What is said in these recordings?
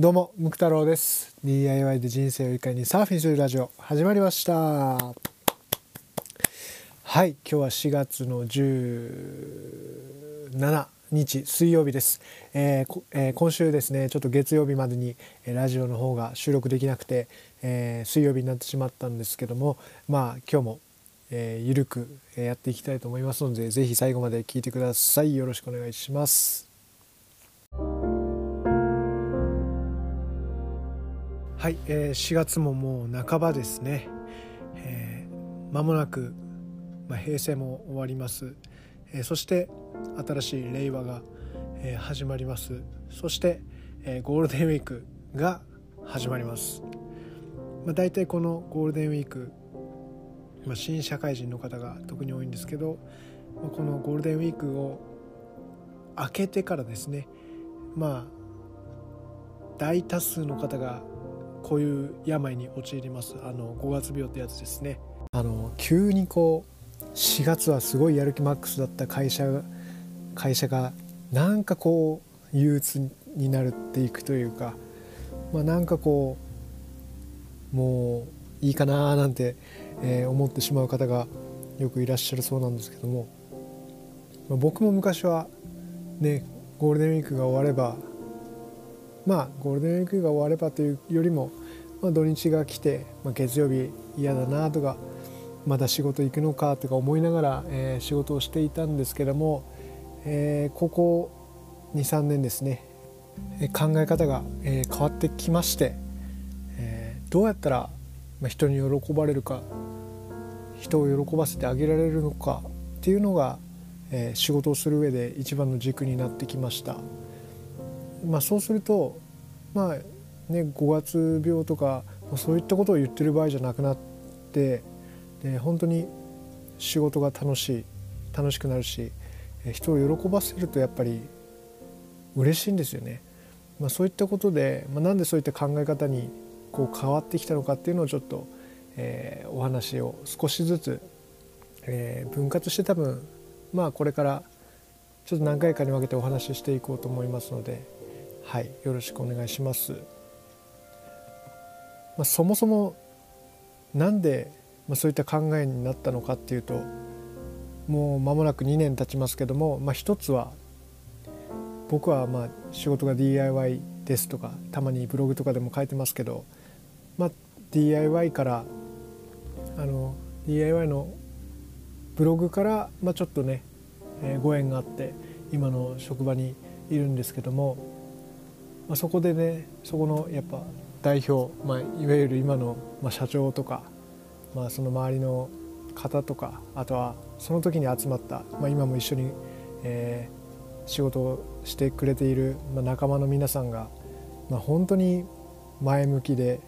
どうもムク太郎です。DIY で人生をいかにサーフィンするラジオ始まりました。はい今日は4月の17日水曜日です、えーえー、今週ですねちょっと月曜日までにラジオの方が収録できなくて、えー、水曜日になってしまったんですけどもまあ今日も、えー、ゆるくやっていきたいと思いますので是非最後まで聞いてください。よろしくお願いします。はい、えー、4月ももう半ばですね、えー、間もなく、まあ、平成も終わります、えー、そして新しい令和が、えー、始まります。そして、えー、ゴールデンウィークが始まります、まあ、大体このゴールデンウィーク、まあ、新社会人の方が特に多いんですけど、まあ、このゴールデンウィークを明けてからですねまあ大多数の方がこういう病に陥ります。あの5月病ってやつですね。あの急にこう4月はすごいやる気マックスだった会社会社がなんかこう憂鬱になるっていくというか、まあ、なんかこうもういいかななんて、えー、思ってしまう方がよくいらっしゃるそうなんですけども、まあ、僕も昔はねゴールデンウィークが終わればまあゴールデンウィークが終わればというよりも、まあ、土日が来て、まあ、月曜日嫌だなとかまだ仕事行くのかとか思いながら、えー、仕事をしていたんですけども、えー、ここ23年ですね考え方が、えー、変わってきまして、えー、どうやったらまあ人に喜ばれるか人を喜ばせてあげられるのかっていうのが、えー、仕事をする上で一番の軸になってきました。まあ、そうするとまあね5月病とかそういったことを言ってる場合じゃなくなってで本当に仕事が楽しい楽しくなるし人を喜ばせるとやっぱり嬉しいんですよね。まあ、そういったことで、まあ、なんでそういった考え方にこう変わってきたのかっていうのをちょっと、えー、お話を少しずつ、えー、分割して多分まあこれからちょっと何回かに分けてお話ししていこうと思いますので、はい、よろしくお願いします。まあ、そもそもなんで、ま、そういった考えになったのかっていうともう間もなく2年経ちますけども、まあ、一つは僕はまあ仕事が DIY ですとかたまにブログとかでも書いてますけど、まあ、DIY からあの DIY のブログから、まあ、ちょっとね、えー、ご縁があって今の職場にいるんですけどもまあ、そこでねそこのやっぱ代表、まあ、いわゆる今の、まあ、社長とか、まあ、その周りの方とかあとはその時に集まった、まあ、今も一緒に、えー、仕事をしてくれている、まあ、仲間の皆さんが、まあ、本当に前向きで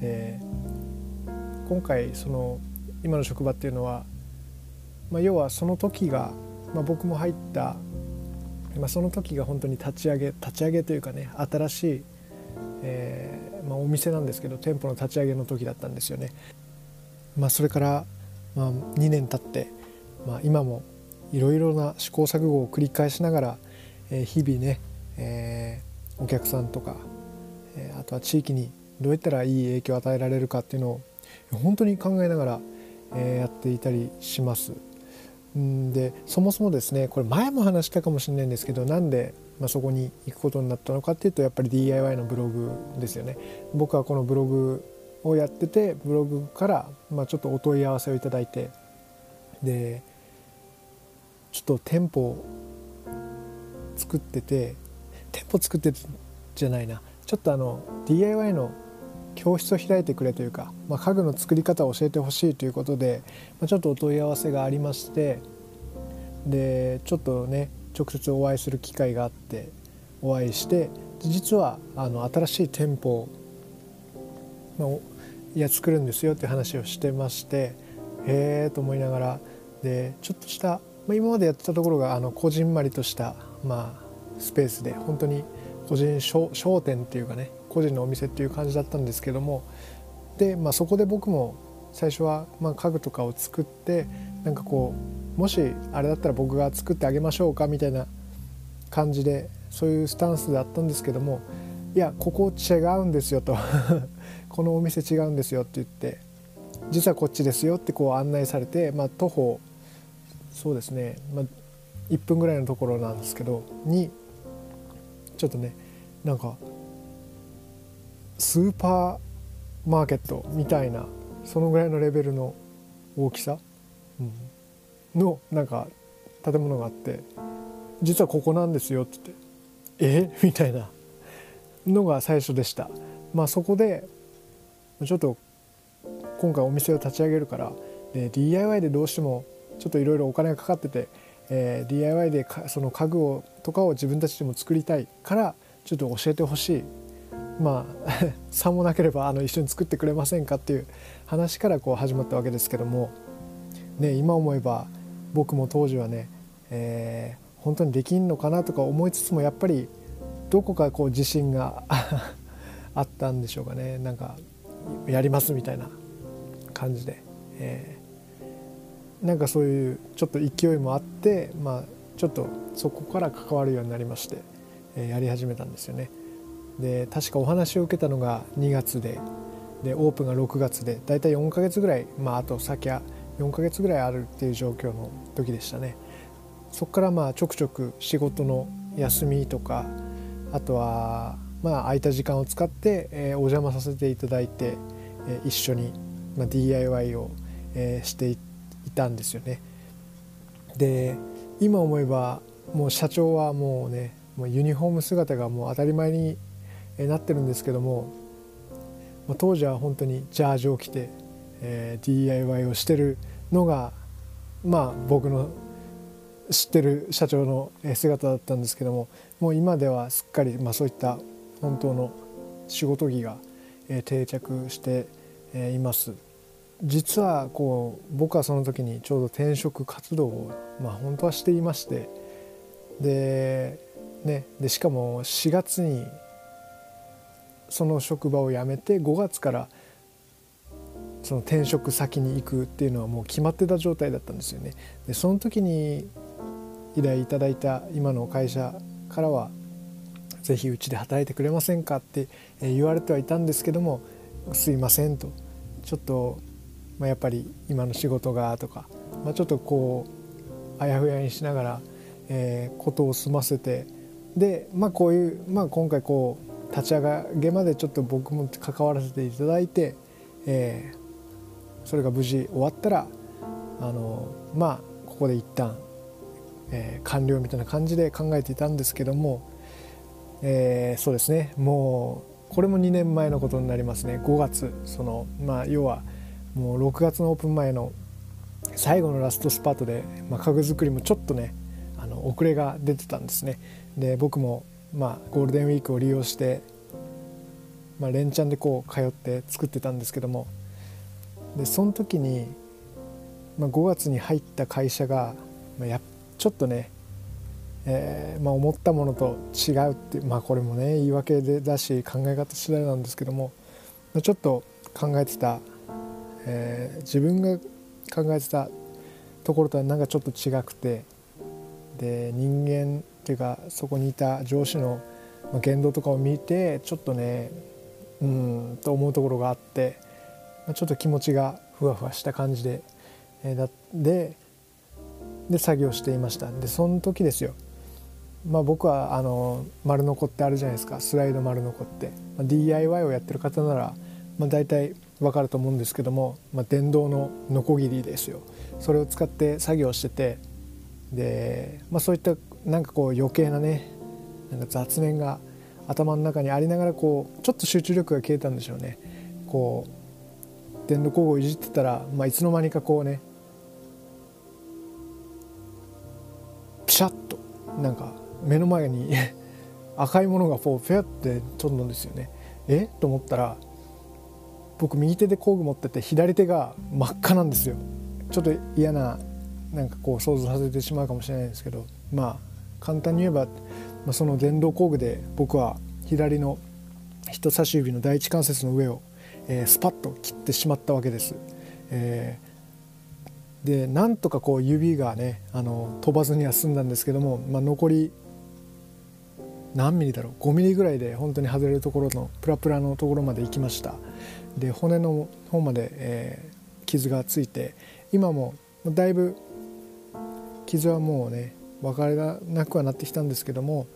で今回その今の職場っていうのは、まあ、要はその時が、まあ、僕も入ったまあ、その時が本当に立ち上げ立ち上げというかね新しい、えーまあ、お店なんですけど店舗の立ち上げの時だったんですよね。まあ、それから、まあ、2年経って、まあ、今もいろいろな試行錯誤を繰り返しながら、えー、日々ね、えー、お客さんとか、えー、あとは地域にどうやったらいい影響を与えられるかっていうのを本当に考えながら、えー、やっていたりします。でそもそもですねこれ前も話したかもしれないんですけどなんで、まあ、そこに行くことになったのかっていうとやっぱり DIY のブログですよね。僕はこのブログをやっててブログから、まあ、ちょっとお問い合わせをいただいてでちょっと店舗を作ってて店舗作ってじゃないなちょっとあの DIY の教室を開いてくれというか、まあ、家具の作り方を教えてほしいということで、まあ、ちょっとお問い合わせがありましてでちょっとね直接お会いする機会があってお会いして実はあの新しい店舗を、いや作るんですよって話をしてましてへえと思いながらでちょっとした、まあ、今までやってたところがあのこじんまりとした、まあ、スペースで本当に個人商店っていうかね個人のお店っていう感じだったんですけどもで、まあ、そこで僕も最初はま家具とかを作ってなんかこうもしあれだったら僕が作ってあげましょうかみたいな感じでそういうスタンスだったんですけどもいやここ違うんですよと このお店違うんですよって言って実はこっちですよってこう案内されて、まあ、徒歩そうですね、まあ、1分ぐらいのところなんですけどにちょっとねなんかスーパーマーケットみたいなそのぐらいのレベルの大きさ、うん、のなんか建物があって実はここなんですよって言ってえ？みたいなのが最初でした。まあ、そこでちょっと今回お店を立ち上げるからで DIY でどうしてもちょっといろいろお金がかかってて、えー、DIY でその家具をとかを自分たちでも作りたいからちょっと教えてほしい。まあ さもなければあの一緒に作ってくれませんかっていう話からこう始まったわけですけども、ね、今思えば僕も当時はね、えー、本当にできんのかなとか思いつつもやっぱりどこかこう自信が あったんでしょうかね。なんかやりますみたいな感じで、えー、なんかそういうちょっと勢いもあってまあちょっとそこから関わるようになりまして、えー、やり始めたんですよね。で確かお話を受けたのが2月ででオープンが6月でだいたい4ヶ月ぐらい、まあ、あと先は4ヶ月ぐらいあるっていう状況の時でしたね。そこからまあちょくちょく仕事の休みとかあとはまあ空いた時間を使って、えー、お邪魔させていただいて、えー、一緒に、まあ、DIY を、えー、していたんですよね。で今思えばもう社長はもうねもうユニフォーム姿がもう当たり前にえなってるんですけどもま当時は本当にジャージを着て、えー、DIY をしてるのがまあ僕の知ってる社長の姿だったんですけどももう今ではすっかり、まあ、そういった本当の仕事着がえ定着しています。実はこう僕はその時にちょうど転職活動を、まあ、本当はしていましてで,、ね、でしかも4月にその職場を辞めて5月からその転職先に行くっていうのはもう決まってた状態だったんですよね。でその時に依頼いただいた今の会社からは「是非うちで働いてくれませんか?」って言われてはいたんですけども「すいません」とちょっと、まあ、やっぱり今の仕事がとか、まあ、ちょっとこうあやふやにしながら、えー、ことを済ませてで、まあ、こういう、まあ、今回こう立ち上げまでちょっと僕も関わらせていただいて、えー、それが無事終わったらあのまあここで一旦えー、完了みたいな感じで考えていたんですけども、えー、そうですね。もうこれも2年前のことになりますね。5月そのまあ要はもう6月のオープン前の最後のラストスパートで、まあ、家具作りもちょっとねあの遅れが出てたんですね。で僕もまあゴールデンウィークを利用して、まあ、連チャンでこう通って作ってたんですけどもでその時に、まあ、5月に入った会社が、まあ、やちょっとね、えー、まあ、思ったものと違うってまあこれもね言い訳でだし考え方次第なんですけどもまあちょっと考えてた、えー、自分が考えてたところとはなんかちょっと違くてで人間っていうかそこにいた上司の言動とかを見てちょっとねうんと思うところがあってちょっと気持ちがふわふわした感じで、えー、だでで作業していました。でその時ですよ。まあ僕はあの丸ノコってあるじゃないですか。スライド丸ノコって、まあ、DIY をやってる方なら、まあ、大体わかると思うんですけども、まあ、電動のノコギリですよ。それを使って作業しててで、まあ、そういったなんかこう余計なねなんか雑念が頭の中にありながらこうちょっと集中力が消えたんでしょうね。こう電動工具をいじってたら、まあ、いつの間にかこうねピシャッとなんか目の前に 赤いものがこうフェアって飛んだんですよね。え？と思ったら僕右手で工具持ってて左手が真っ赤なんですよ。ちょっと嫌ななんかこう想像させてしまうかもしれないですけどまあ簡単に言えば、まあ、その電動工具で僕は左の人差し指の第一関節の上を、えー、スパッと切ってしまったわけです。えーでなんとかこう指がねあの飛ばずには済んだんですけども、まあ、残り何ミリだろう5ミリぐらいで本当に外れるところのプラプラのところまで行きましたで骨の方まで、えー、傷がついて今もだいぶ傷はもうね分からなくはなってきたんですけども、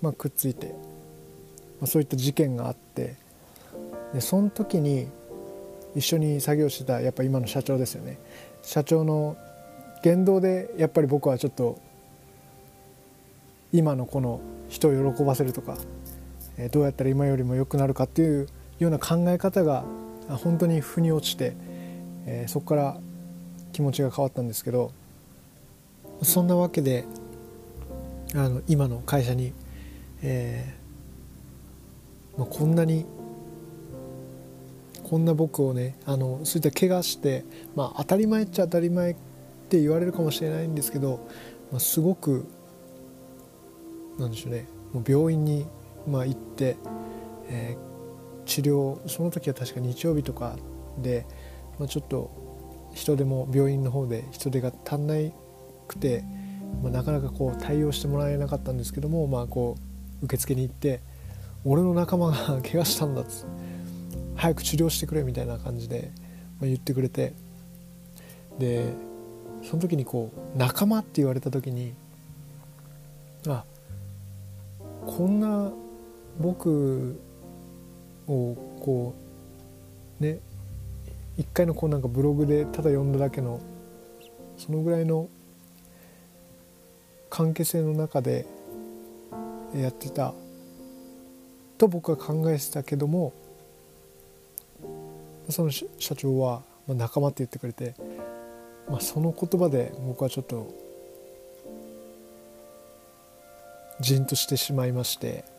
まあ、くっついて、まあ、そういった事件があってでその時に一緒に作業してたやっぱ今の社長ですよね。社長の言動でやっぱり僕はちょっと今のこの人を喜ばせるとかどうやったら今よりも良くなるかっていうような考え方が本当に腑に落ちてそこから気持ちが変わったんですけどそんなわけであの今の会社に、えーまあ、こんなにこんな僕をねあのそういった怪我して、まあ、当たり前っちゃ当たり前って言われるかもしれないんですけど、まあ、すごくなんでしょうねもう病院に、まあ、行って、えー、治療その時は確か日曜日とかで、まあ、ちょっと人手も病院の方で人手が足んないくて、まあ、なかなかこう対応してもらえなかったんですけども、まあ、こう受付に行って「俺の仲間が 怪我したんだ」っつ早く治療してくれみたいな感じで、まあ、言ってくれてでその時にこう仲間って言われた時にあこんな僕をこうね一回のこうなんかブログでただ読んだだけのそのぐらいの関係性の中でやってたと僕は考えてたけどもその社長は仲間って言ってくれて、まあ、その言葉で僕はちょっとじんとしてしまいまして。